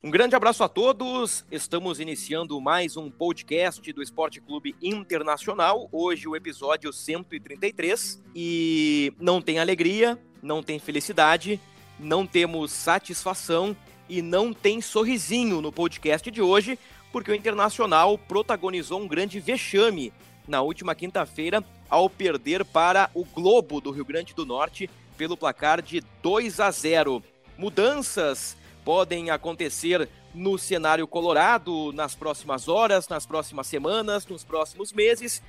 Um grande abraço a todos. Estamos iniciando mais um podcast do Esporte Clube Internacional. Hoje o episódio 133 e não tem alegria, não tem felicidade, não temos satisfação e não tem sorrisinho no podcast de hoje, porque o Internacional protagonizou um grande vexame na última quinta-feira ao perder para o Globo do Rio Grande do Norte pelo placar de 2 a 0. Mudanças podem acontecer no cenário colorado nas próximas horas, nas próximas semanas, nos próximos meses.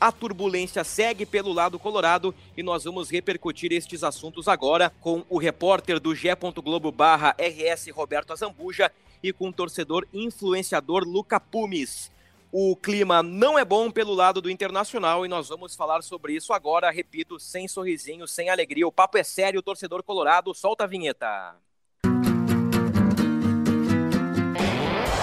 A turbulência segue pelo lado colorado e nós vamos repercutir estes assuntos agora com o repórter do G. Globo barra RS Roberto Azambuja e com o torcedor influenciador Luca Pumes. O clima não é bom pelo lado do Internacional e nós vamos falar sobre isso agora, repito, sem sorrisinho, sem alegria. O papo é sério, torcedor colorado, solta a vinheta.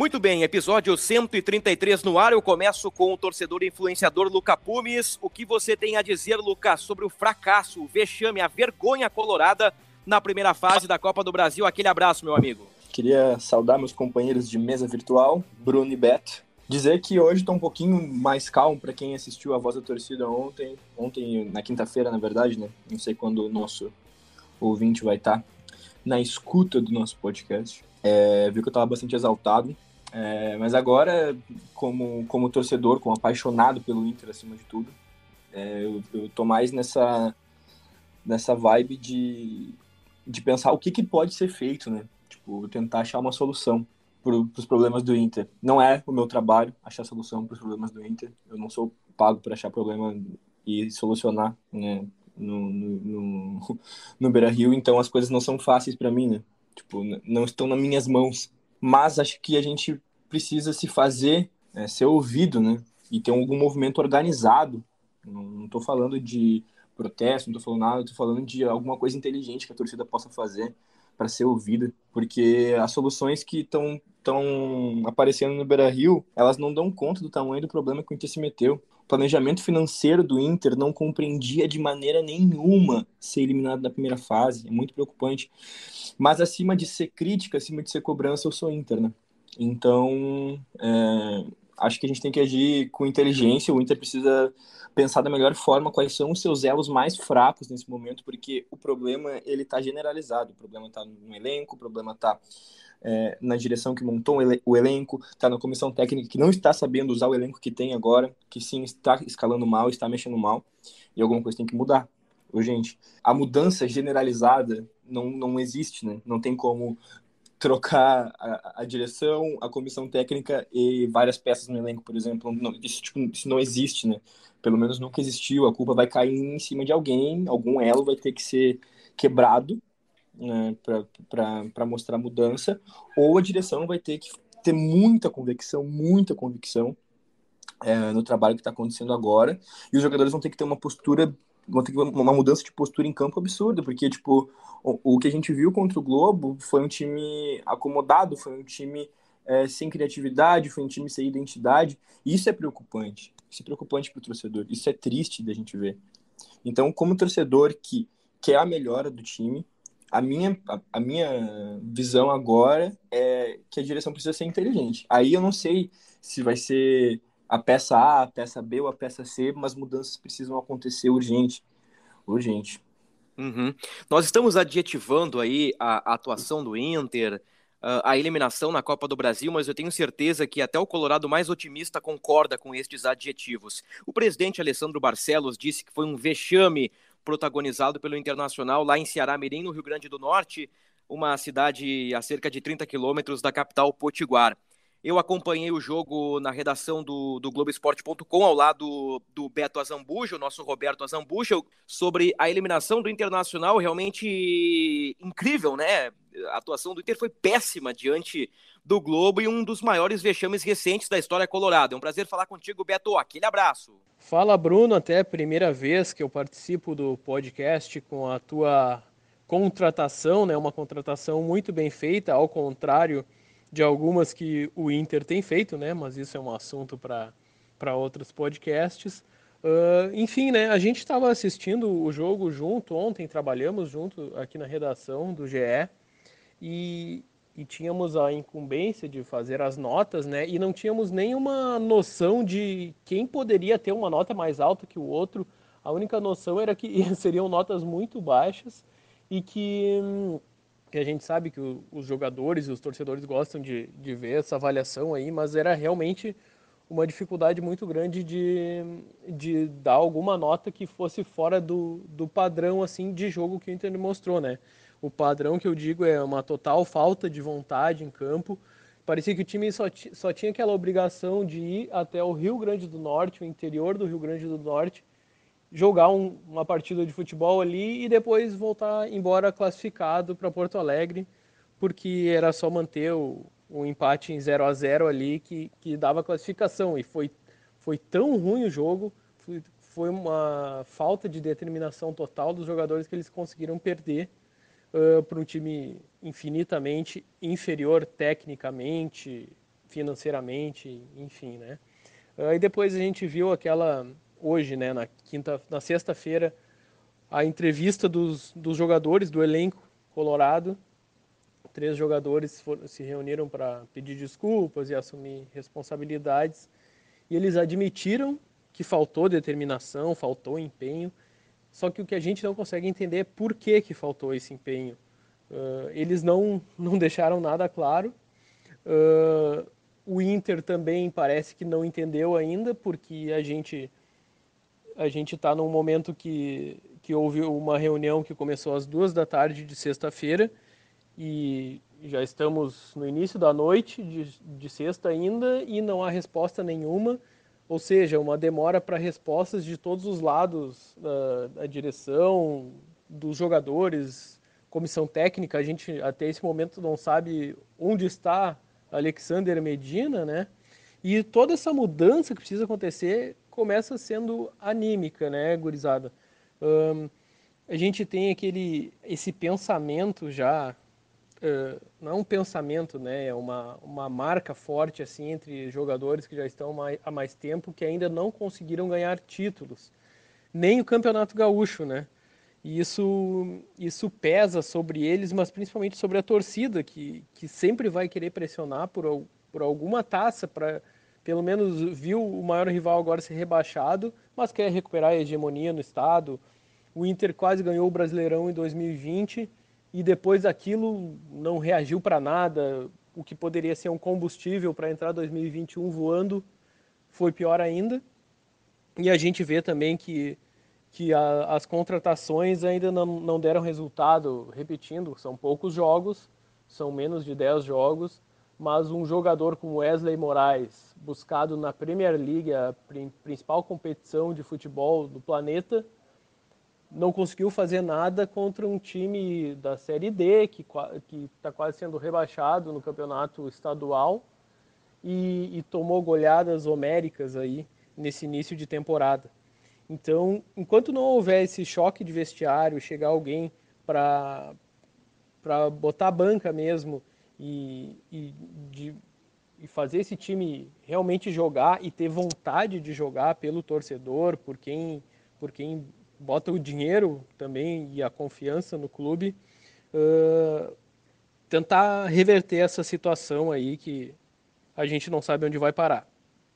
Muito bem, episódio 133 no ar. Eu começo com o torcedor influenciador Luca Pumes. O que você tem a dizer, Lucas, sobre o fracasso, o vexame, a vergonha colorada na primeira fase da Copa do Brasil? Aquele abraço, meu amigo. Queria saudar meus companheiros de mesa virtual, Bruno e Beto. Dizer que hoje estou um pouquinho mais calmo para quem assistiu a Voz da Torcida ontem, ontem na quinta-feira, na verdade, né? Não sei quando o nosso ouvinte vai estar na escuta do nosso podcast. É, viu que eu estava bastante exaltado, é, mas agora, como, como torcedor, como apaixonado pelo Inter acima de tudo, é, eu, eu tô mais nessa, nessa vibe de, de pensar o que, que pode ser feito, né? Tipo, tentar achar uma solução para os problemas do Inter. Não é o meu trabalho achar solução para os problemas do Inter. Eu não sou pago para achar problema e solucionar, né? No, no, no, no Beira Rio, então as coisas não são fáceis para mim, né? Tipo, não estão nas minhas mãos mas acho que a gente precisa se fazer, é, ser ouvido, né? E ter algum movimento organizado. Não estou falando de protesto, não estou falando nada, estou falando de alguma coisa inteligente que a torcida possa fazer para ser ouvida, porque as soluções que estão estão aparecendo no Beira Rio, elas não dão conta do tamanho do problema que o Inter se meteu. Planejamento financeiro do Inter não compreendia de maneira nenhuma ser eliminado na primeira fase. É muito preocupante. Mas acima de ser crítica, acima de ser cobrança, eu sou Inter, né? Então, é, acho que a gente tem que agir com inteligência. O Inter precisa pensar da melhor forma quais são os seus elos mais fracos nesse momento, porque o problema ele está generalizado. O problema está no elenco, o problema está é, na direção que montou o elenco, está na comissão técnica que não está sabendo usar o elenco que tem agora, que sim está escalando mal, está mexendo mal, e alguma coisa tem que mudar. Urgente. A mudança generalizada não, não existe, né? Não tem como trocar a, a, direção, a comissão técnica e várias peças no elenco, por exemplo. Não, isso, tipo, isso não existe, né? Pelo menos nunca existiu. A culpa vai cair em cima de alguém, algum elo vai ter que ser quebrado né, para mostrar mudança, ou a direção vai ter que ter muita convicção, muita convicção é, no trabalho que está acontecendo agora, e os jogadores vão ter que ter uma postura vão ter uma mudança de postura em campo absurda, porque, tipo, o, o, que a gente viu contra o Globo foi um time acomodado, foi um time é, sem criatividade, foi um time sem identidade, e isso é preocupante, isso é preocupante para o torcedor, isso é triste da gente ver. Então, como torcedor que quer a melhora do time, a minha, a, a minha visão agora é que a direção precisa ser inteligente. Aí eu não sei se vai ser a peça A, a peça B ou a peça C, mas mudanças precisam acontecer urgente. Urgente. Uhum. Nós estamos adjetivando aí a, a atuação do Inter, a eliminação na Copa do Brasil, mas eu tenho certeza que até o Colorado mais otimista concorda com estes adjetivos. O presidente Alessandro Barcelos disse que foi um vexame protagonizado pelo Internacional lá em Ceará Mirim, no Rio Grande do Norte, uma cidade a cerca de 30 quilômetros da capital Potiguar. Eu acompanhei o jogo na redação do, do Globoesporte.com, ao lado do Beto Azambuja, o nosso Roberto Azambuja, sobre a eliminação do Internacional. Realmente incrível, né? A atuação do Inter foi péssima diante do Globo e um dos maiores vexames recentes da história colorada. É um prazer falar contigo, Beto. Aquele abraço. Fala, Bruno. Até a primeira vez que eu participo do podcast com a tua contratação, né? Uma contratação muito bem feita, ao contrário de algumas que o Inter tem feito, né? Mas isso é um assunto para outros podcasts. Uh, enfim, né? A gente estava assistindo o jogo junto ontem, trabalhamos junto aqui na redação do GE e, e tínhamos a incumbência de fazer as notas, né? E não tínhamos nenhuma noção de quem poderia ter uma nota mais alta que o outro. A única noção era que seriam notas muito baixas e que que a gente sabe que o, os jogadores e os torcedores gostam de, de ver essa avaliação aí, mas era realmente uma dificuldade muito grande de, de dar alguma nota que fosse fora do, do padrão assim de jogo que o Inter mostrou, né? O padrão que eu digo é uma total falta de vontade em campo. Parecia que o time só, só tinha aquela obrigação de ir até o Rio Grande do Norte, o interior do Rio Grande do Norte, jogar um, uma partida de futebol ali e depois voltar embora classificado para Porto Alegre, porque era só manter o, o empate em 0 a 0 ali que, que dava classificação. E foi, foi tão ruim o jogo, foi, foi uma falta de determinação total dos jogadores que eles conseguiram perder uh, para um time infinitamente inferior tecnicamente, financeiramente, enfim, né? E depois a gente viu aquela hoje, né, na quinta, na sexta-feira, a entrevista dos, dos jogadores do elenco colorado. Três jogadores for, se reuniram para pedir desculpas e assumir responsabilidades. E eles admitiram que faltou determinação, faltou empenho. Só que o que a gente não consegue entender é por que, que faltou esse empenho. Uh, eles não, não deixaram nada claro. Uh, o Inter também parece que não entendeu ainda, porque a gente a gente está num momento que, que houve uma reunião que começou às duas da tarde de sexta-feira e já estamos no início da noite de, de sexta ainda e não há resposta nenhuma, ou seja, uma demora para respostas de todos os lados da, da direção, dos jogadores, comissão técnica. A gente até esse momento não sabe onde está Alexander Medina, né? E toda essa mudança que precisa acontecer começa sendo anímica, né, gurizada? Um, a gente tem aquele, esse pensamento já, uh, não é um pensamento, né, é uma, uma marca forte, assim, entre jogadores que já estão mais, há mais tempo, que ainda não conseguiram ganhar títulos. Nem o Campeonato Gaúcho, né? E isso, isso pesa sobre eles, mas principalmente sobre a torcida, que, que sempre vai querer pressionar por, por alguma taça para pelo menos viu o maior rival agora ser rebaixado, mas quer recuperar a hegemonia no estado. O Inter quase ganhou o Brasileirão em 2020 e depois daquilo não reagiu para nada. O que poderia ser um combustível para entrar 2021 voando foi pior ainda. E a gente vê também que, que a, as contratações ainda não, não deram resultado. Repetindo, são poucos jogos, são menos de 10 jogos mas um jogador como Wesley Moraes, buscado na Premier League, a principal competição de futebol do planeta, não conseguiu fazer nada contra um time da Série D, que está quase sendo rebaixado no campeonato estadual, e, e tomou goleadas homéricas aí nesse início de temporada. Então, enquanto não houver esse choque de vestiário, chegar alguém para botar a banca mesmo e, e, de, e fazer esse time realmente jogar e ter vontade de jogar pelo torcedor, por quem, por quem bota o dinheiro também e a confiança no clube, uh, tentar reverter essa situação aí que a gente não sabe onde vai parar.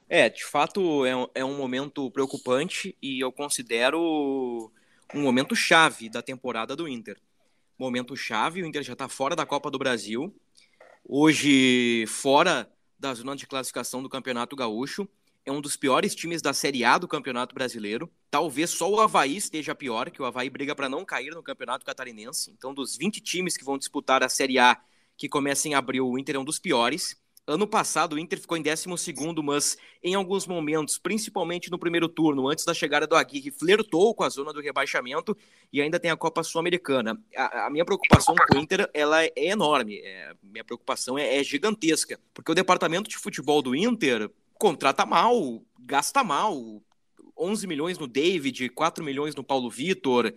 É, de fato é um, é um momento preocupante e eu considero um momento chave da temporada do Inter. Momento chave, o Inter já está fora da Copa do Brasil, hoje fora da zona de classificação do Campeonato Gaúcho. É um dos piores times da Série A do Campeonato Brasileiro. Talvez só o Havaí esteja pior, que o Havaí briga para não cair no Campeonato Catarinense. Então, dos 20 times que vão disputar a Série A, que começa em abril, o Inter é um dos piores. Ano passado o Inter ficou em 12, mas em alguns momentos, principalmente no primeiro turno, antes da chegada do Aguirre, flertou com a zona do rebaixamento e ainda tem a Copa Sul-Americana. A, a, minha preocupação com o Inter ela é enorme, é, minha preocupação é, é gigantesca, porque o departamento de futebol do Inter contrata mal, gasta mal, 11 milhões no David, 4 milhões no Paulo Vitor,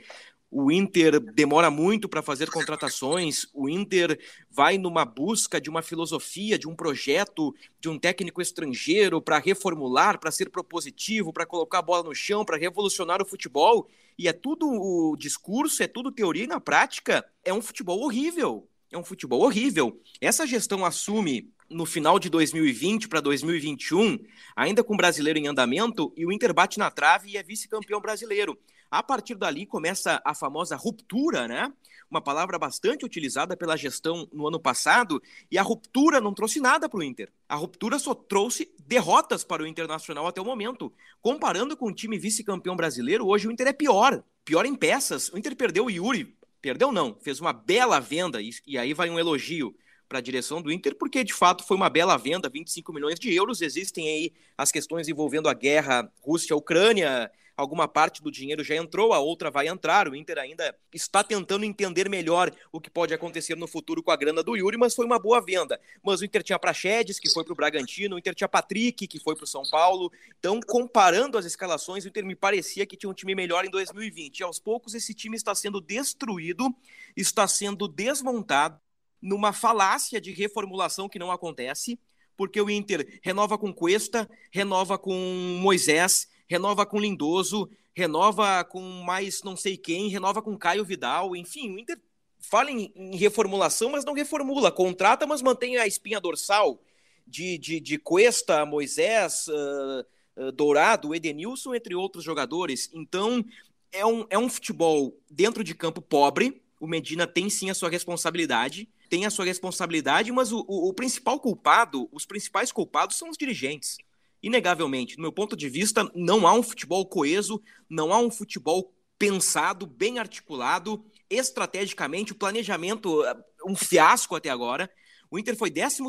o Inter demora muito para fazer contratações, o Inter vai numa busca de uma filosofia, de um projeto, de um técnico estrangeiro para reformular, para ser propositivo, para colocar a bola no chão, para revolucionar o futebol. E é tudo o discurso, é tudo teoria e na prática é um futebol horrível. É um futebol horrível. Essa gestão assume no final de 2020 para 2021, ainda com o brasileiro em andamento, e o Inter bate na trave e é vice-campeão brasileiro. A partir dali começa a famosa ruptura, né? Uma palavra bastante utilizada pela gestão no ano passado, e a ruptura não trouxe nada para o Inter. A ruptura só trouxe derrotas para o Internacional até o momento. Comparando com o time vice-campeão brasileiro, hoje o Inter é pior. Pior em peças. O Inter perdeu o Yuri. Perdeu não, fez uma bela venda, e, aí vai um elogio para a direção do Inter, porque de fato foi uma bela venda, 25 milhões de euros. Existem aí as questões envolvendo a guerra Rússia-Ucrânia, alguma parte do dinheiro já entrou, a outra vai entrar. O Inter ainda está tentando entender melhor o que pode acontecer no futuro com a grana do Yuri, mas foi uma boa venda. Mas o Inter tinha Praxedes, que foi para o Bragantino, o Inter tinha Patrick, que foi para o São Paulo. Então, comparando as escalações, o Inter me parecia que tinha um time melhor em 2020. E aos poucos, esse time está sendo destruído, está sendo desmontado numa falácia de reformulação que não acontece, porque o Inter renova com Cuesta, renova com Moisés, renova com Lindoso, renova com mais não sei quem, renova com Caio Vidal, enfim, o Inter fala em, em reformulação, mas não reformula, contrata, mas mantém a espinha dorsal de, de, de Cuesta, Moisés, uh, uh, Dourado, Edenilson, entre outros jogadores. Então, é um, é um futebol dentro de campo pobre, o Medina tem sim a sua responsabilidade, tem a sua responsabilidade, mas o, o, o, principal culpado, os principais culpados são os dirigentes. Inegavelmente, do meu ponto de vista, não há um futebol coeso, não há um futebol pensado, bem articulado, estrategicamente, o planejamento, um fiasco até agora. O Inter foi 12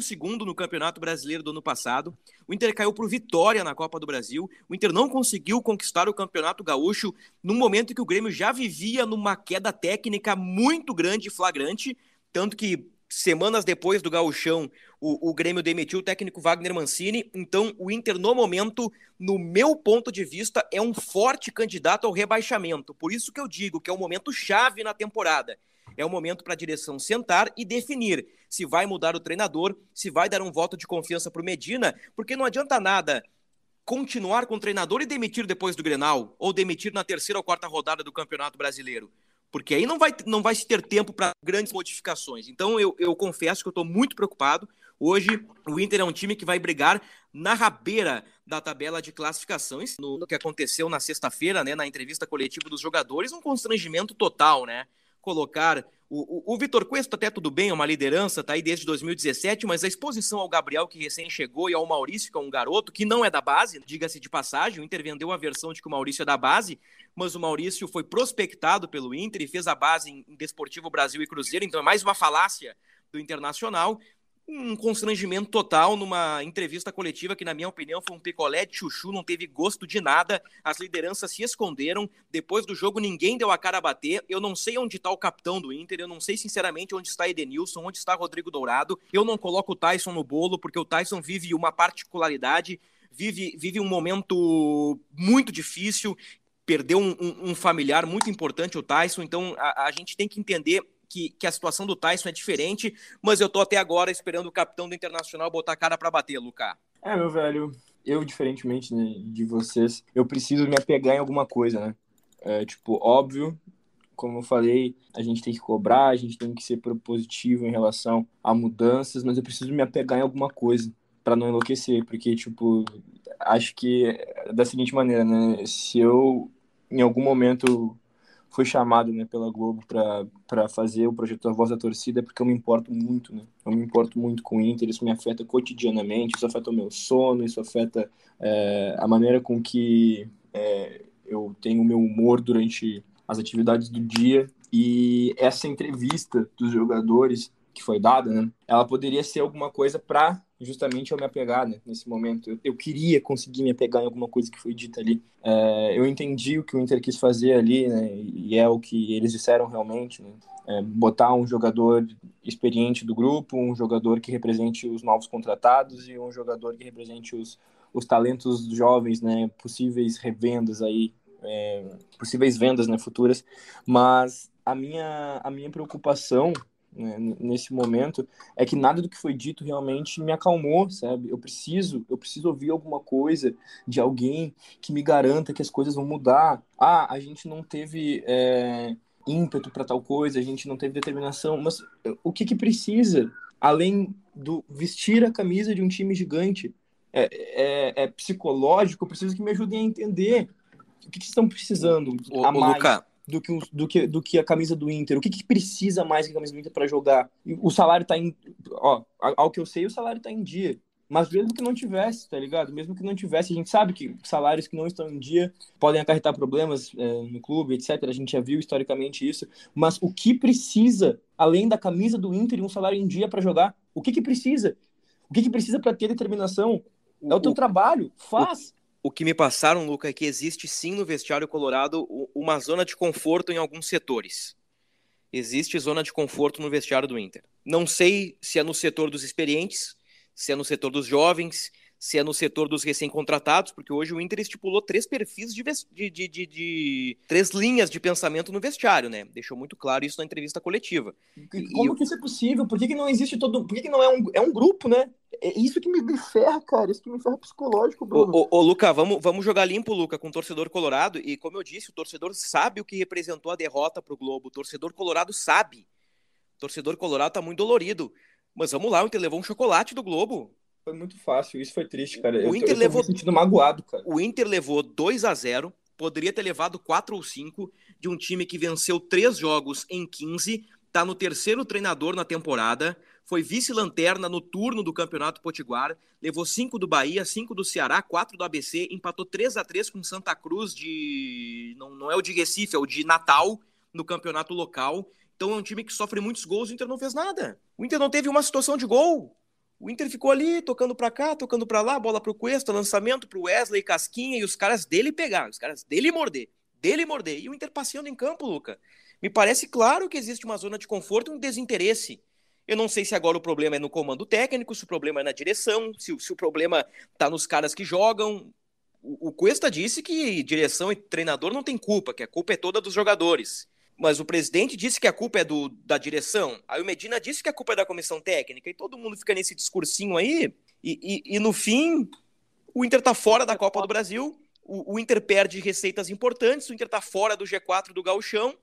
no Campeonato Brasileiro do ano passado. O Inter caiu para o Vitória na Copa do Brasil. O Inter não conseguiu conquistar o Campeonato Gaúcho no momento em que o Grêmio já vivia numa queda técnica muito grande e flagrante. Tanto que semanas depois do gauchão, o, o, Grêmio demitiu o técnico Wagner Mancini. Então, o Inter, no momento, no meu ponto de vista, é um forte candidato ao rebaixamento. Por isso que eu digo que é um momento chave na temporada. É o momento para a direção sentar e definir se vai mudar o treinador, se vai dar um voto de confiança para o Medina, porque não adianta nada continuar com o treinador e demitir depois do Grenal, ou demitir na terceira ou quarta rodada do Campeonato Brasileiro porque aí não vai, não vai se ter tempo para grandes modificações. Então eu, eu confesso que eu estou muito preocupado. Hoje o Inter é um time que vai brigar na rabeira da tabela de classificações. No, no que aconteceu na sexta-feira, né, na entrevista coletiva dos jogadores, um constrangimento total, né? Colocar o, o, o Vitor Cuesta até tudo bem, é uma liderança, tá aí desde 2017, mas a exposição ao Gabriel, que recém chegou, e ao Maurício, que é um garoto, que não é da base, diga-se de passagem, o Inter vendeu a versão de que o Maurício é da base, mas o Maurício foi prospectado pelo Inter e fez a base em Desportivo Brasil e Cruzeiro, então é mais uma falácia do Internacional um constrangimento total numa entrevista coletiva que, na minha opinião, foi um picolé de chuchu, não teve gosto de nada. As lideranças se esconderam. Depois do jogo, ninguém deu a cara a bater. Eu não sei onde está o capitão do Inter, eu não sei, sinceramente, onde está Edenilson, onde está Rodrigo Dourado. Eu não coloco o Tyson no bolo, porque o Tyson vive uma particularidade, vive, vive um momento muito difícil. Perdeu um, um, um familiar muito importante, o Tyson. Então, a, a gente tem que entender que, que a situação do Tyson é diferente, mas eu tô até agora esperando o capitão do Internacional botar a cara para bater, Lucas. É, meu velho, eu, diferentemente de vocês, eu preciso me apegar em alguma coisa, né? É, tipo, óbvio, como eu falei, a gente tem que cobrar, a gente tem que ser propositivo em relação a mudanças, mas eu preciso me apegar em alguma coisa para não enlouquecer, porque, tipo, acho que é da seguinte maneira, né? Se eu, em algum momento, foi chamado né, pela Globo para fazer o projeto A Voz da Torcida, porque eu me importo muito, né? Eu me importo muito com o Inter, isso me afeta cotidianamente, isso afeta o meu sono, isso afeta é, a maneira com que é, eu tenho o meu humor durante as atividades do dia. E essa entrevista dos jogadores que foi dada, né? Ela poderia ser alguma coisa para justamente eu me apegar né, nesse momento. Eu, eu, queria conseguir me apegar em alguma coisa que foi dita ali. É, eu entendi o que o Inter quis fazer ali, né? E é o que eles disseram realmente, né? É, botar um jogador experiente do grupo, um jogador que represente os novos contratados e um jogador que represente os, os talentos jovens, né? Possíveis revendas aí, é, possíveis vendas, né? Futuras. Mas a minha, a minha preocupação né, nesse momento é que nada do que foi dito realmente me acalmou, sabe? Eu preciso, eu preciso ouvir alguma coisa de alguém que me garanta que as coisas vão mudar. Ah, a gente não teve é, ímpeto para tal coisa, a gente não teve determinação, mas o que que precisa além do vestir a camisa de um time gigante? É, é, é psicológico, eu preciso que me ajudem a entender o que, que estão precisando o, a mais. Luca, do que, do que, do que a camisa do Inter? O que, que precisa mais que a camisa do Inter para jogar? O salário tá em. Ó, ao que eu sei, o salário tá em dia. Mas mesmo que não tivesse, tá ligado? Mesmo que não tivesse, a gente sabe que salários que não estão em dia podem acarretar problemas é, no clube, etc. A gente já viu historicamente isso. Mas o que precisa, além da camisa do Inter e um salário em dia para jogar? O que, que precisa? O que, que precisa para ter determinação? É o teu o, trabalho. Faz o que me passaram, Luca, é que existe sim no vestiário colorado uma zona de conforto em alguns setores. Existe zona de conforto no vestiário do Inter. Não sei se é no setor dos experientes, se é no setor dos jovens, se é no setor dos recém-contratados, porque hoje o Inter estipulou três perfis de, de, de, de, três linhas de pensamento no vestiário, né? Deixou muito claro isso na entrevista coletiva. Como e que isso é possível? Por que, que não existe todo. Por que, que não é um, é um grupo, né? É isso que me ferra, cara. Isso que me ferra psicológico, Bruno. Ô, ô, ô, Luca, vamos, vamos jogar limpo, Luca, com o torcedor colorado. E como eu disse, o torcedor sabe o que representou a derrota pro Globo. O torcedor colorado sabe. O torcedor colorado tá muito dolorido. Mas vamos lá, o Inter levou um chocolate do Globo. Foi muito fácil, isso foi triste, cara. O eu, Inter eu levou me sentindo magoado, cara. O Inter levou 2 a 0 poderia ter levado 4 ou 5 de um time que venceu três jogos em 15, tá no terceiro treinador na temporada, foi vice-lanterna no turno do Campeonato Potiguar, levou 5 do Bahia, 5 do Ceará, 4 do ABC, empatou 3 a 3 com Santa Cruz de não, não é o de Recife, é o de Natal no campeonato local. Então é um time que sofre muitos gols, o Inter não fez nada. O Inter não teve uma situação de gol. O Inter ficou ali, tocando para cá, tocando para lá, bola pro Cuesta, lançamento pro Wesley, Casquinha, e os caras dele pegar, os caras dele morder, dele morder. E o Inter passeando em campo, Luca. Me parece claro que existe uma zona de conforto e um desinteresse. Eu não sei se agora o problema é no comando técnico, se o problema é na direção, se, se o problema tá nos caras que jogam. O, o Cuesta disse que direção e treinador não tem culpa, que a culpa é toda dos jogadores mas o presidente disse que a culpa é do, da direção, aí o Medina disse que a culpa é da comissão técnica, e todo mundo fica nesse discursinho aí, e, e, e no fim, o Inter tá fora da Copa do Brasil, o, o, Inter perde receitas importantes, o Inter tá fora do G4 do Gauchão,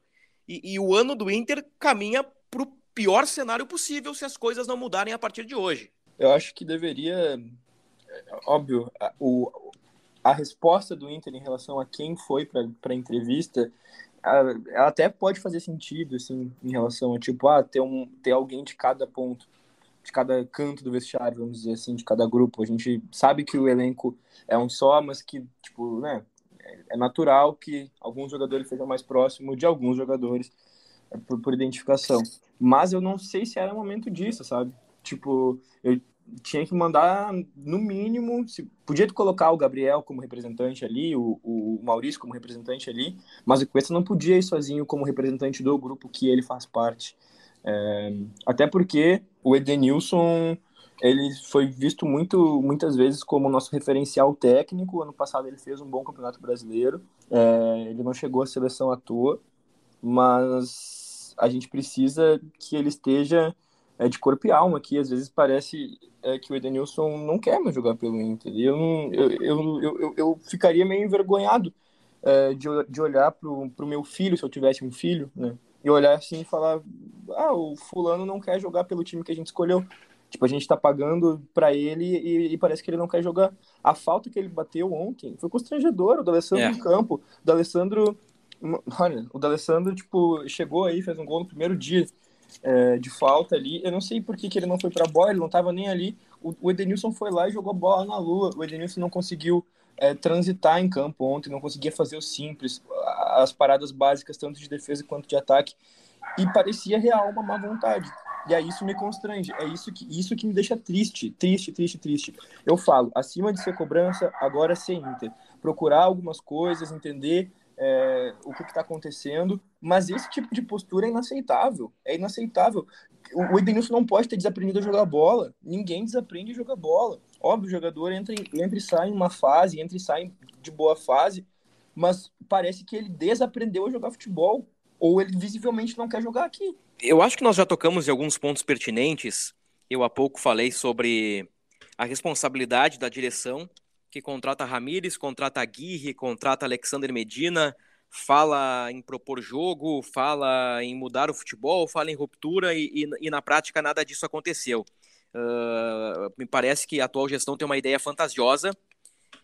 e, e o ano do Inter caminha pro pior cenário possível se as coisas não mudarem a partir de hoje. Eu acho que deveria, óbvio, a, o, a resposta do Inter em relação a quem foi para a entrevista ela até pode fazer sentido, assim, em relação a, tipo, ah, ter, um, ter alguém de cada ponto, de cada canto do vestiário, vamos dizer assim, de cada grupo. A gente sabe que o elenco é um só, mas que, tipo, né, é natural que alguns jogadores sejam mais próximos de alguns jogadores é, por, por identificação. Mas eu não sei se era o momento disso, sabe? Tipo, eu tinha que mandar, no mínimo, se podia colocar o Gabriel como representante ali, o, o Maurício como representante ali, mas o Cuesta não podia ir sozinho como representante do grupo que ele faz parte. É, até porque o Edenilson ele foi visto muito, muitas vezes como nosso referencial técnico. Ano passado ele fez um bom campeonato brasileiro. É, ele não chegou à seleção à toa, mas a gente precisa que ele esteja é, de corpo e alma aqui. Às vezes parece é, que o Edenilson não quer mais jogar pelo Inter. E eu, não, eu, eu, eu, eu, ficaria meio envergonhado é, de, de olhar para o meu filho, se eu tivesse um filho, né? E olhar assim e falar: ah, o fulano não quer jogar pelo time que a gente escolheu. Tipo, a gente está pagando para ele e, e, parece que ele não quer jogar. A falta que ele bateu ontem foi constrangedor. O D'Alessandro é. no campo. O D'Alessandro... Olha, o D'Alessandro, tipo, chegou aí, fez um gol no primeiro dia é, de falta ali. Eu não sei por que, que ele não foi para a bola, ele não estava nem ali. O, o, Edenilson foi lá e jogou bola na lua. O Edenilson não conseguiu é, transitar em campo ontem, não conseguia fazer o simples, as paradas básicas, tanto de defesa quanto de ataque. E parecia real uma má vontade. E aí isso me constrange. É isso que, isso que me deixa triste, triste, triste, triste. Eu falo, acima de ser cobrança, agora é ser Inter. Procurar algumas coisas, entender é, o que está acontecendo, mas esse tipo de postura é inaceitável. É inaceitável. O, o Edenilson não pode ter desaprendido a jogar bola. Ninguém desaprende a jogar bola. Óbvio, o jogador entra, entra e sai em uma fase, entra e sai de boa fase, mas parece que ele desaprendeu a jogar futebol. Ou ele visivelmente não quer jogar aqui. Eu acho que nós já tocamos em alguns pontos pertinentes. Eu há pouco falei sobre a responsabilidade da direção que contrata Ramires, contrata Aguirre, contrata Alexander Medina, fala em propor jogo, fala em mudar o futebol, fala em ruptura e, e, e na prática nada disso aconteceu. Uh, me parece que a atual gestão tem uma ideia fantasiosa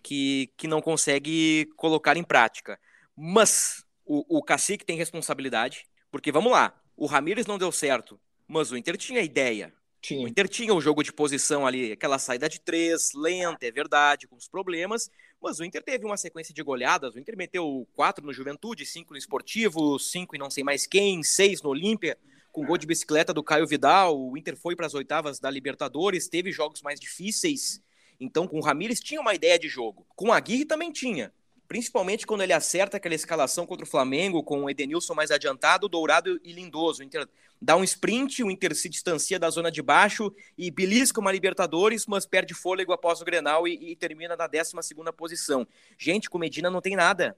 que, que não consegue colocar em prática. Mas o, o Cacique tem responsabilidade, porque vamos lá, o Ramires não deu certo, mas o Inter tinha ideia, tinha. O Inter tinha um jogo de posição ali, aquela saída de três, lenta, é verdade, com os problemas, mas o Inter teve uma sequência de goleadas. O Inter meteu quatro no Juventude, cinco no Esportivo, cinco e não sei mais quem, seis no Olímpia, com gol de bicicleta do Caio Vidal. O Inter foi para as oitavas da Libertadores, teve jogos mais difíceis. Então, com o Ramires tinha uma ideia de jogo. Com a Aguirre também tinha principalmente quando ele acerta aquela escalação contra o Flamengo, com o Edenilson mais adiantado, Dourado e Lindoso. O Inter dá um sprint, o Inter se distancia da zona de baixo e belisca uma Libertadores, mas perde fôlego após o Grenal e, e termina na 12 posição. Gente, com Medina não tem nada.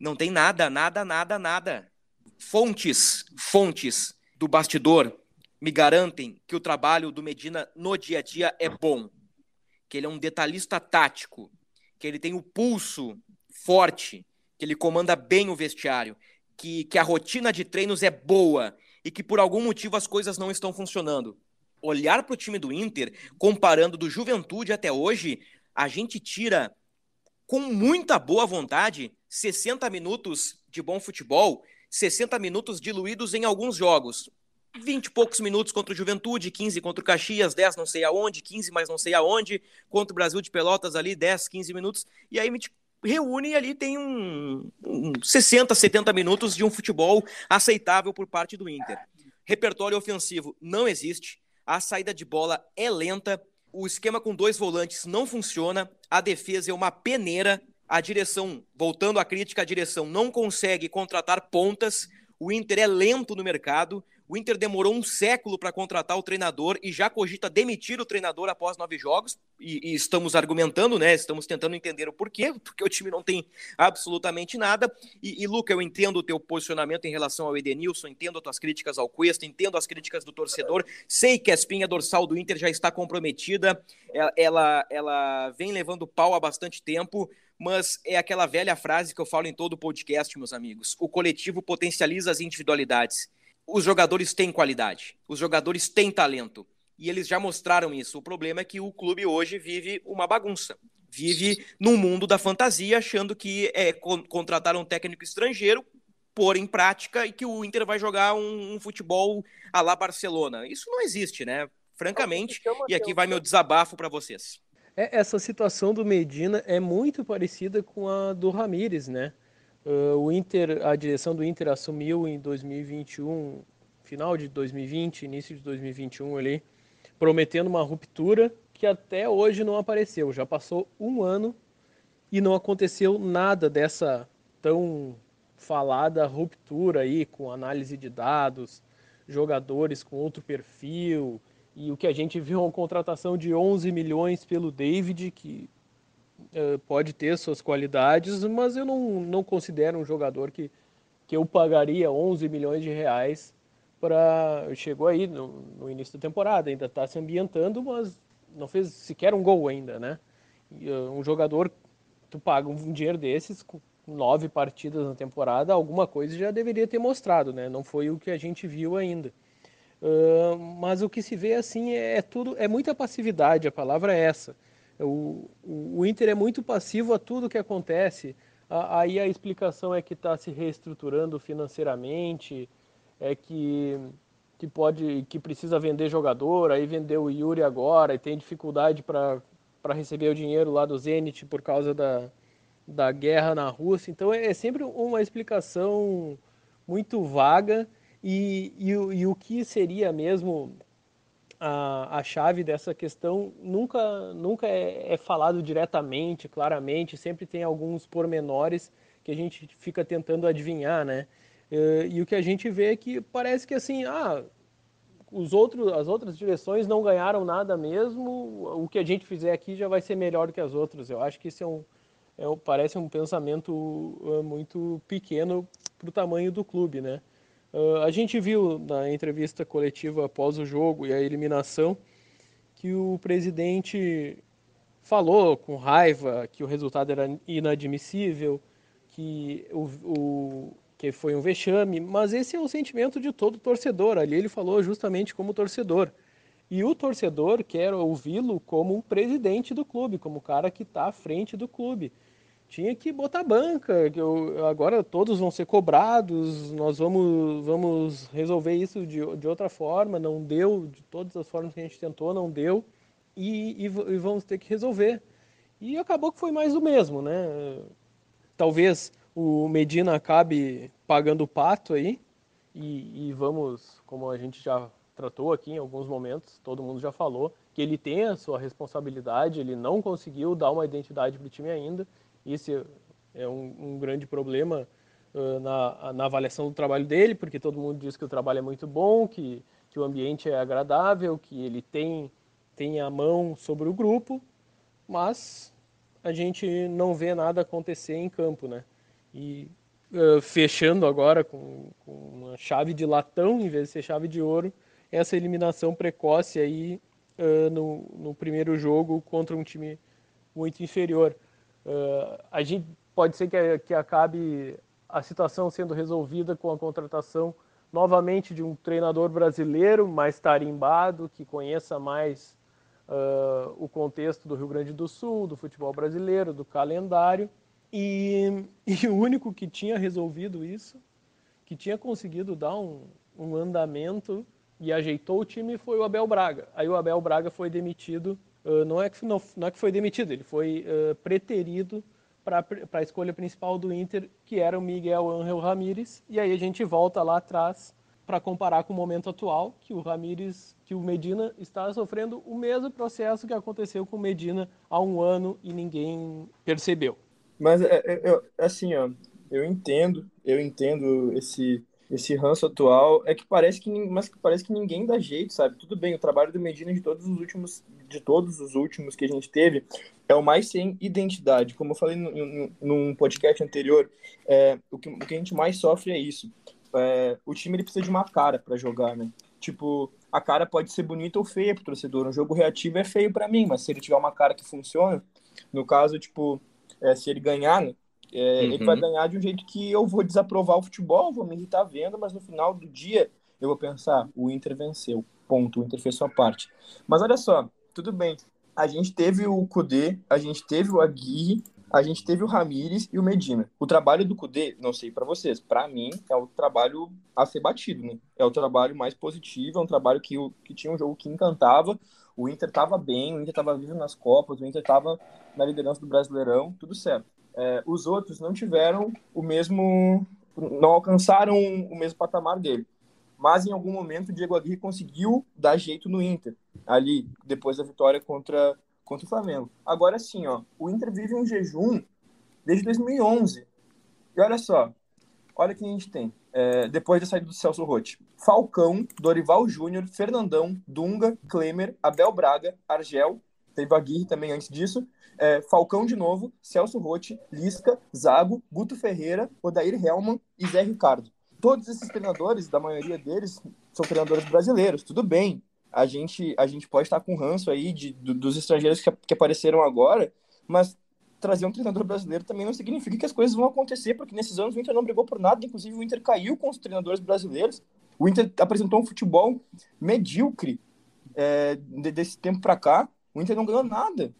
Não tem nada, nada, nada, nada. Fontes, fontes do bastidor me garantem que o trabalho do Medina no dia a dia é bom, que ele é um detalhista tático, que ele tem o pulso forte, que ele comanda bem o vestiário, que, que a rotina de treinos é boa e que por algum motivo as coisas não estão funcionando. Olhar para o time do Inter, comparando do Juventude até hoje, a gente tira com muita boa vontade 60 minutos de bom futebol, 60 minutos diluídos em alguns jogos. 20 e poucos minutos contra o Juventude, 15 contra o Caxias, 10 não sei aonde, 15 mais não sei aonde, contra o Brasil de Pelotas ali, 10, 15 minutos, e aí reúne ali tem um, um 60, 70 minutos de um futebol aceitável por parte do Inter. Repertório ofensivo não existe, a saída de bola é lenta, o esquema com dois volantes não funciona, a defesa é uma peneira, a direção, voltando à crítica, a direção não consegue contratar pontas, o Inter é lento no mercado, o Inter demorou um século para contratar o treinador e já cogita demitir o treinador após nove jogos. E, e, estamos argumentando, né? Estamos tentando entender o porquê, porque o time não tem absolutamente nada. E, e Luca, eu entendo o teu posicionamento em relação ao Edenilson, entendo as tuas críticas ao Cuesta, entendo as críticas do torcedor. Sei que a espinha dorsal do Inter já está comprometida, ela, ela, ela vem levando pau há bastante tempo mas é aquela velha frase que eu falo em todo podcast, meus amigos. O coletivo potencializa as individualidades os jogadores têm qualidade, os jogadores têm talento. E eles já mostraram isso. O problema é que o clube hoje vive uma bagunça. Vive num mundo da fantasia, achando que é contratar um técnico estrangeiro, pôr em prática e que o Inter vai jogar um, um futebol à la Barcelona. Isso não existe, né? Francamente. E aqui vai meu desabafo para vocês. É, essa situação do Medina é muito parecida com a do Ramires, né? Uh, o Inter, a direção do Inter assumiu em 2021, final de 2020, início de 2021 ali, prometendo uma ruptura que até hoje não apareceu. Já passou um ano e não aconteceu nada dessa tão falada ruptura aí com análise de dados, jogadores com outro perfil e o que a gente viu é uma contratação de 11 milhões pelo David que pode ter suas qualidades, mas eu não, não considero um jogador que, que eu pagaria 11 milhões de reais para. Chegou aí no, no início da temporada, ainda está se ambientando, mas não fez sequer um gol ainda, né? E, uh, um jogador, tu paga um dinheiro desses, com nove partidas na temporada, alguma coisa já deveria ter mostrado, né? Não foi o que a gente viu ainda. Uh, mas o que se vê assim é, é, tudo, é muita passividade, a palavra é essa. O, o Inter é muito passivo a tudo que acontece. Aí a explicação é que está se reestruturando financeiramente, é que, que pode, que precisa vender jogador, aí vendeu o Yuri agora e tem dificuldade para receber o dinheiro lá do Zenit por causa da, da guerra na Rússia. Então é, é sempre uma explicação muito vaga E, e, e o que seria mesmo a, a chave dessa questão nunca, nunca é, é falado diretamente, claramente, sempre tem alguns pormenores que a gente fica tentando adivinhar, né? Eh, e o que a gente vê é que parece que assim, ah, os outros, as outras direções não ganharam nada mesmo, o que a gente fizer aqui já vai ser melhor que as outras. Eu acho que isso é um, é parece um pensamento eh, muito pequeno para o tamanho do clube, né? Uh, a gente viu na entrevista coletiva após o jogo e a eliminação que o presidente falou com raiva que o resultado era inadmissível, que o, o, que foi um vexame, mas esse é o sentimento de todo torcedor. Ali ele falou justamente como torcedor. E o torcedor quer ouvi-lo como um presidente do clube, como o cara que está à frente do clube. Tinha que botar banca, que eu, agora todos vão ser cobrados, nós vamos, vamos resolver isso de, de outra forma, não deu, de todas as formas que a gente tentou, não deu, e, e, e vamos ter que resolver. E acabou que foi mais do mesmo, né? Talvez o Medina acabe pagando o pato aí. E, e, vamos, como a gente já tratou aqui em alguns momentos, todo mundo já falou, que ele tem a sua responsabilidade, ele não conseguiu dar uma identidade para o time ainda. Isso é um, um grande problema uh, na, na avaliação do trabalho dele, porque todo mundo diz que o trabalho é muito bom, que, que o ambiente é agradável, que ele tem, tem a mão sobre o grupo, mas a gente não vê nada acontecer em campo, né? E uh, fechando agora com, com, uma chave de latão em vez de ser chave de ouro, essa eliminação precoce aí uh, no, no primeiro jogo contra um time muito inferior. Uh, a gente pode ser que, que acabe a situação sendo resolvida com a contratação novamente de um treinador brasileiro mais tarimbado, que conheça mais uh, o contexto do Rio Grande do Sul, do futebol brasileiro, do calendário. E, e, o único que tinha resolvido isso, que tinha conseguido dar um, um andamento e ajeitou o time foi o Abel Braga. Aí o Abel Braga foi demitido, não, é que, não, não, é que foi demitido, ele foi uh, preterido para a escolha principal do Inter, que era o Miguel Angel Ramírez. E aí a gente volta lá atrás para comparar com o momento atual, que o Ramírez, que o Medina está sofrendo o mesmo processo que aconteceu com o Medina há um ano e ninguém percebeu. Mas, é, é, assim, ó, eu entendo, eu entendo esse, esse ranço atual. É que parece que, mas que parece que ninguém dá jeito, sabe? Tudo bem, o trabalho do Medina de todos os últimos, de todos os últimos que a gente teve, é o mais sem identidade. Como eu falei num, num podcast anterior, é, o, que, o que a gente mais sofre é isso. É, o time ele precisa de uma cara para jogar, né? Tipo, a cara pode ser bonita ou feia pro torcedor. Um jogo reativo é feio para mim, mas se ele tiver uma cara que funciona, no caso, tipo, é, se ele ganhar, né, é, uhum. ele vai ganhar de um jeito que eu vou desaprovar o futebol, vou me irritar vendo, mas no final do dia eu vou pensar, o Inter venceu, ponto, o Inter fez sua parte. Mas olha só, tudo bem, a gente teve o Kudê, a gente teve o Aguirre, a gente teve o Ramires e o Medina. O trabalho do Kudê, não sei para vocês, para mim é o trabalho a ser batido, né? É o trabalho mais positivo, é um trabalho que, que tinha um jogo que encantava, o Inter estava bem, o Inter estava vivo nas Copas, o Inter estava na liderança do Brasileirão, tudo certo. É, os outros não tiveram o mesmo, não alcançaram o mesmo patamar dele. Mas em algum momento o Diego Aguirre conseguiu dar jeito no Inter, ali, depois da vitória contra, contra o Flamengo. Agora sim, ó, o Inter vive um jejum desde 2011. E olha só, olha quem a gente tem é, depois da saída do Celso Rotti. Falcão, Dorival Júnior, Fernandão, Dunga, Klemer, Abel Braga, Argel, teve Aguirre também antes disso, é, Falcão de novo, Celso Rotti, Lisca, Zago, Guto Ferreira, Odair Helman e Zé Ricardo. Todos esses treinadores, da maioria deles, são treinadores brasileiros, tudo bem. A gente, a gente pode estar com ranço aí de, dos estrangeiros que, que apareceram agora, mas trazer um treinador brasileiro também não significa que as coisas vão acontecer, porque nesses anos o Inter não brigou por nada, inclusive o Inter caiu com os treinadores brasileiros. O Inter apresentou um futebol medíocre é, desse tempo para cá. O Inter não ganhou nada.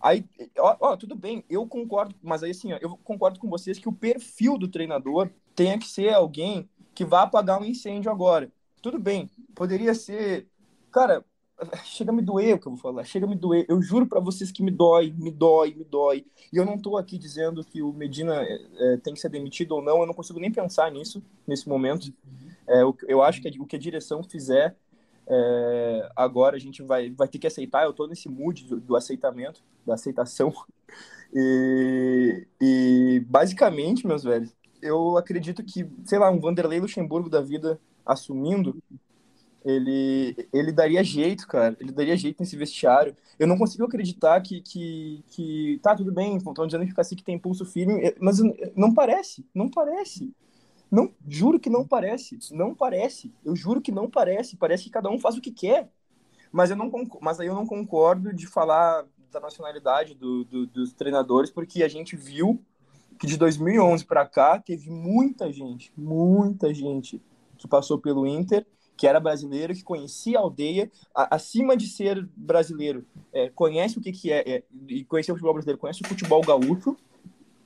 Aí, ó, ó, tudo bem, eu concordo, mas aí assim, ó, eu concordo com vocês que o perfil do treinador tenha que ser alguém que vá apagar um incêndio agora. Tudo bem, poderia ser, cara, chega a me doer o que eu vou falar, chega a me doer. Eu juro para vocês que me dói, me dói, me dói. E eu não tô aqui dizendo que o Medina é, é, tem que ser demitido ou não, eu não consigo nem pensar nisso nesse momento. É, eu acho que o que a direção fizer é, agora a gente vai, vai ter que aceitar. Eu estou nesse mood do, do, aceitamento, da aceitação. E, e basicamente, meus velhos, eu acredito que, sei lá, um Vanderlei Luxemburgo da vida assumindo, ele, ele daria jeito, cara. Ele daria jeito nesse vestiário. Eu não consigo acreditar que, que, que tá tudo bem, estão dizendo que assim que tem pulso firme, mas não parece, não parece. Não, juro que não parece. Não parece. Eu juro que não parece. Parece que cada um faz o que quer. Mas eu não mas aí eu não concordo de falar da nacionalidade do, do, dos treinadores, porque a gente viu que de 2011 para cá teve muita gente, muita gente que passou pelo Inter, que era brasileiro, que conhecia a aldeia, a, acima de ser brasileiro, é, conhece o que, que é, é, e conhecer o futebol brasileiro, conhece o futebol gaúcho,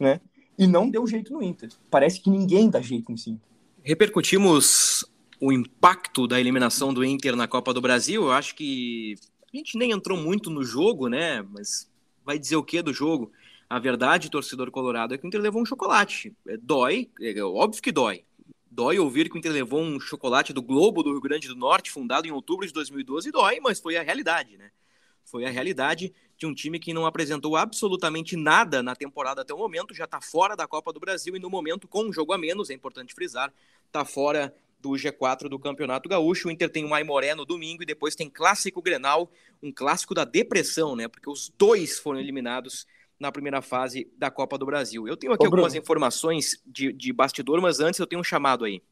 né? E não deu jeito no Inter. Parece que ninguém dá jeito em si. Repercutimos o impacto da eliminação do Inter na Copa do Brasil. Eu acho que a gente nem entrou muito no jogo, né? Mas vai dizer o que do jogo? A verdade, torcedor colorado, é que o Inter levou um chocolate. É, dói, é óbvio que dói. Dói ouvir que o Inter levou um chocolate do Globo do Rio Grande do Norte, fundado em outubro de 2012, dói, mas foi a realidade, né? Foi a realidade de um time que não apresentou absolutamente nada na temporada até o momento, já está fora da Copa do Brasil e no momento, com um jogo a menos, é importante frisar, está fora do G4 do Campeonato Gaúcho. O Inter tem o Aimoré no domingo e depois tem Clássico Grenal, um clássico da depressão, né? Porque os dois foram eliminados na primeira fase da Copa do Brasil. Eu tenho aqui Ô, algumas informações de, de bastidor, mas antes eu tenho um chamado aí.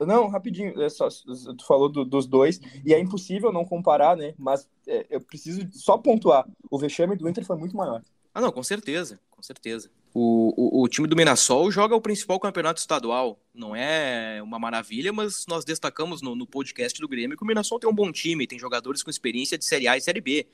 Não, rapidinho, é só, tu falou do, dos dois, e é impossível não comparar, né? Mas é, eu preciso só pontuar. O vexame do Inter foi muito maior. Ah, não, com certeza, com certeza. O, o, o, time do Mirassol joga o principal campeonato estadual. Não é uma maravilha, mas nós destacamos no, no podcast do Grêmio que o Mirassol tem um bom time, tem jogadores com experiência de Série A e Série B.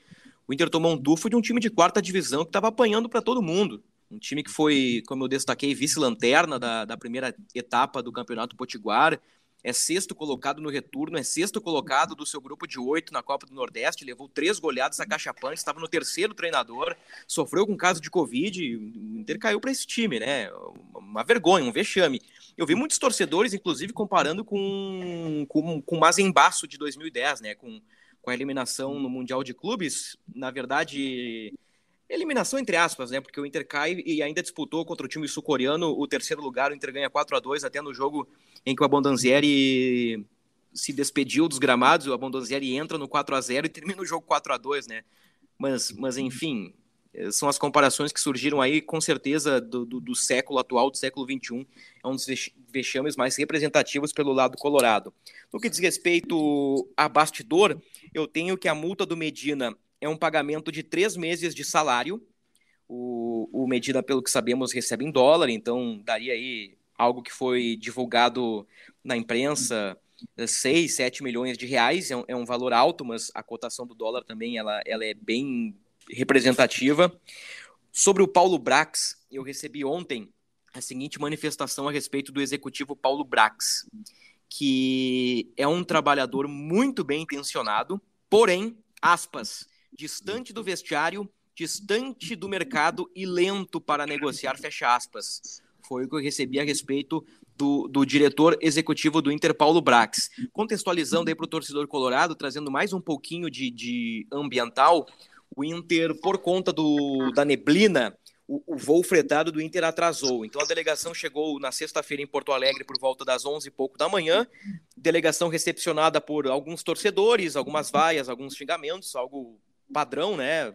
O Inter tomou um tufo de um time de quarta divisão que estava apanhando para todo mundo. Um time que foi, como eu destaquei, vice-lanterna da, da primeira etapa do Campeonato Potiguar, é sexto colocado no retorno, é sexto colocado do seu grupo de oito na Copa do Nordeste, levou três goleadas a Cachapã, estava no terceiro treinador, sofreu com caso de Covid, o Inter caiu para esse time, né? Uma vergonha, um vexame. Eu vi muitos torcedores, inclusive, comparando com, com, com o Mazembaço de 2010, né? Com, com a eliminação no Mundial de Clubes. Na verdade, Eliminação entre aspas, né? Porque o Inter cai e ainda disputou contra o time sul-coreano o terceiro lugar. O Inter ganha 4 a 2 até no jogo em que o Abondanzieri se despediu dos gramados. O Abondanzieri entra no 4 a 0 e termina o jogo 4 a 2 né? Mas, mas enfim, são as comparações que surgiram aí, com certeza, do, do, do século atual, do século XXI. É um dos vexames mais representativos pelo lado colorado. No que diz respeito a bastidor, eu tenho que a multa do Medina é um pagamento de três meses de salário. O, o Medina, pelo que sabemos, recebe em dólar, então daria aí algo que foi divulgado na imprensa, 6, 7 milhões de reais, é um, é um, valor alto, mas a cotação do dólar também ela, ela é bem representativa. Sobre o Paulo Brax, eu recebi ontem a seguinte manifestação a respeito do executivo Paulo Brax, que é um trabalhador muito bem intencionado, porém, aspas, distante do vestiário, distante do mercado e lento para negociar, fecha aspas. Foi o que eu recebi a respeito do, do diretor executivo do Inter, Paulo Brax. Contextualizando aí para o torcedor colorado, trazendo mais um pouquinho de, de ambiental, o Inter, por conta do, da neblina, o, o, voo fretado do Inter atrasou. Então a delegação chegou na sexta-feira em Porto Alegre por volta das 11 e pouco da manhã. Delegação recepcionada por alguns torcedores, algumas vaias, alguns xingamentos, algo padrão, né?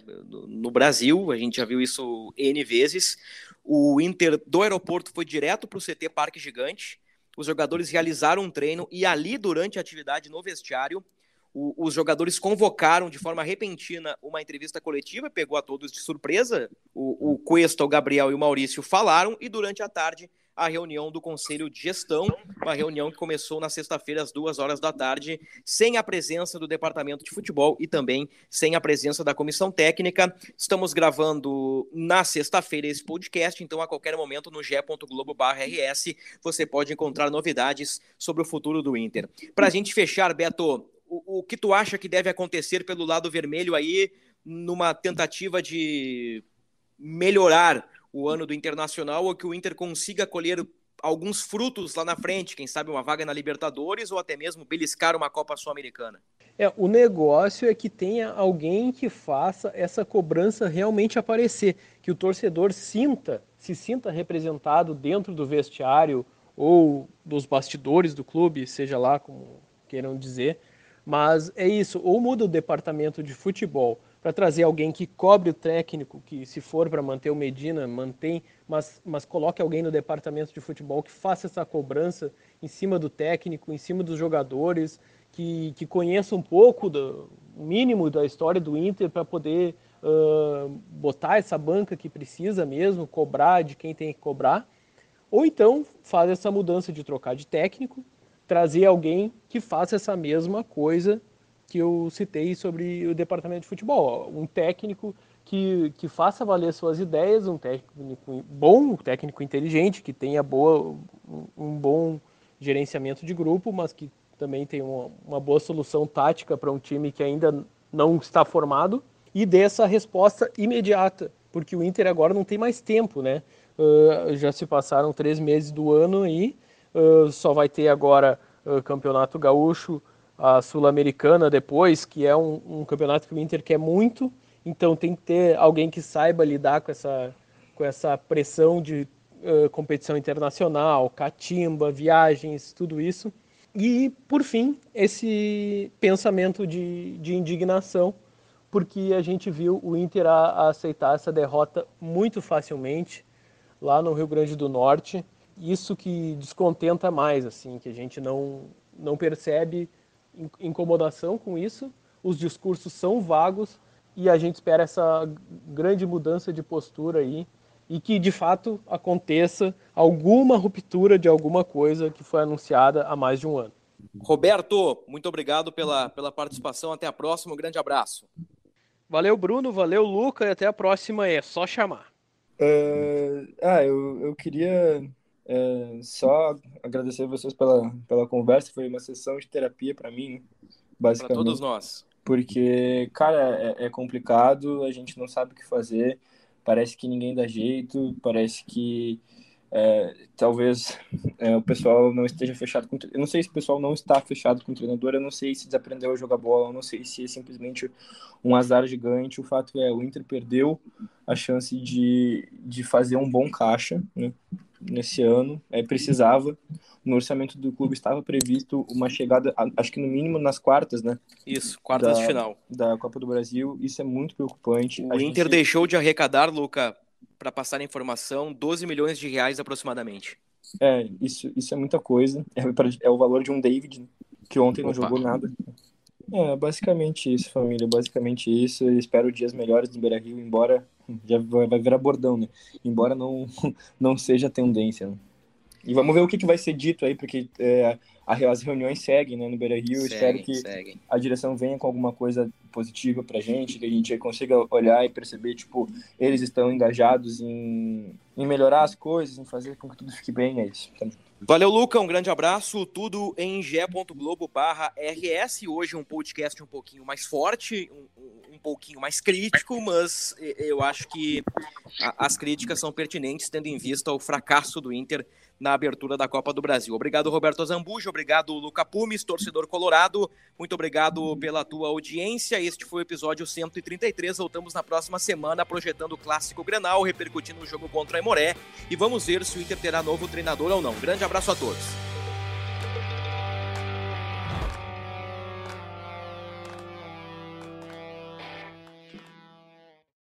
No Brasil, a gente já viu isso N vezes. O Inter do aeroporto foi direto para o CT Parque Gigante. Os jogadores realizaram um treino e ali, durante a atividade no vestiário, o, os jogadores convocaram de forma repentina uma entrevista coletiva, pegou a todos de surpresa. O, o Cuesta, o Gabriel e o Maurício falaram e durante a tarde a reunião do Conselho de Gestão, uma reunião que começou na sexta-feira às duas horas da tarde, sem a presença do Departamento de Futebol e também sem a presença da Comissão Técnica. Estamos gravando na sexta-feira esse podcast, então a qualquer momento no ge.globo.rs você pode encontrar novidades sobre o futuro do Inter. Para a gente fechar, Beto, o, o que tu acha que deve acontecer pelo lado vermelho aí, numa tentativa de melhorar o ano do Internacional ou que o Inter consiga colher alguns frutos lá na frente, quem sabe uma vaga na Libertadores ou até mesmo beliscar uma Copa Sul-Americana. É, o negócio é que tenha alguém que faça essa cobrança realmente aparecer, que o torcedor sinta, se sinta representado dentro do vestiário ou dos bastidores do clube, seja lá como queiram dizer. Mas é isso, ou muda o departamento de futebol para trazer alguém que cobre o técnico, que se for para manter o Medina, mantém, mas, mas coloque alguém no departamento de futebol que faça essa cobrança em cima do técnico, em cima dos jogadores, que, que conheça um pouco do mínimo da história do Inter para poder uh, botar essa banca que precisa mesmo, cobrar de quem tem que cobrar. Ou então faz essa mudança de trocar de técnico, trazer alguém que faça essa mesma coisa que eu citei sobre o departamento de futebol. Um técnico que, que faça valer suas ideias, um técnico bom, um técnico inteligente, que tenha boa, um bom gerenciamento de grupo, mas que também tem uma, uma boa solução tática para um time que ainda não está formado e dê essa resposta imediata, porque o Inter agora não tem mais tempo, né? Uh, já se passaram três meses do ano e uh, só vai ter agora uh, Campeonato Gaúcho, a Sul-Americana depois, que é um, um, campeonato que o Inter quer muito, então tem que ter alguém que saiba lidar com essa, com essa pressão de competição internacional, catimba, viagens, tudo isso. E, por fim, esse pensamento de, de indignação, porque a gente viu o Inter a, a aceitar essa derrota muito facilmente lá no Rio Grande do Norte. Isso que descontenta mais, assim, que a gente não, não percebe incomodação com isso, os discursos são vagos e a gente espera essa grande mudança de postura aí e que de fato aconteça alguma ruptura de alguma coisa que foi anunciada há mais de um ano. Roberto, muito obrigado pela, pela participação. Até a próxima. Um grande abraço. Valeu, Bruno. Valeu, Luca. E até a próxima. É só chamar. Uh, ah, eu, eu queria uh, só agradecer vocês pela, pela conversa. Foi uma sessão de terapia para mim, basicamente. Para todos nós. Porque, cara, é, é complicado, a gente não sabe o que fazer, parece que ninguém dá jeito, parece que é, talvez é, o pessoal não esteja fechado com. Eu não sei se o pessoal não está fechado com o treinador, eu não sei se desaprendeu a jogar bola, eu não sei se é simplesmente um azar gigante. O fato é, o Inter perdeu a chance de, de fazer um bom caixa né, nesse ano, é, precisava. No orçamento do clube estava previsto uma chegada, acho que no mínimo nas quartas, né? Isso, quartas da, de final. Da Copa do Brasil. Isso é muito preocupante. O a Inter gente... deixou de arrecadar, Luca, para passar a informação, 12 milhões de reais aproximadamente. É, isso, isso é muita coisa. É, é o valor de um David, que ontem Opa. não jogou nada. É, basicamente isso, família. Basicamente isso. Eu espero dias melhores do Beira Rio, embora já vai, vai virar bordão, né? Embora não, não seja tendência. Né? E vamos ver o que, que vai ser dito aí, porque é, as reuniões seguem né, no Beira Rio. Espero que seguem. a direção venha com alguma coisa positiva pra gente, que a gente consiga olhar e perceber, tipo, eles estão engajados em, em melhorar as coisas, em fazer com que tudo fique bem. É isso. Valeu, Luca. Um grande abraço. Tudo em ge.globo RS. Hoje um podcast um pouquinho mais forte, um, um, pouquinho mais crítico, mas eu acho que as críticas são pertinentes, tendo em vista o fracasso do Inter na abertura da Copa do Brasil. Obrigado, Roberto Zambujo, obrigado, Luca Pumes, torcedor colorado, muito obrigado pela tua audiência. Este foi o episódio 133. Voltamos na próxima semana projetando o clássico Grenal, repercutindo o jogo contra a Emoré e vamos ver se o Inter terá novo treinador ou não. Grande abraço a todos.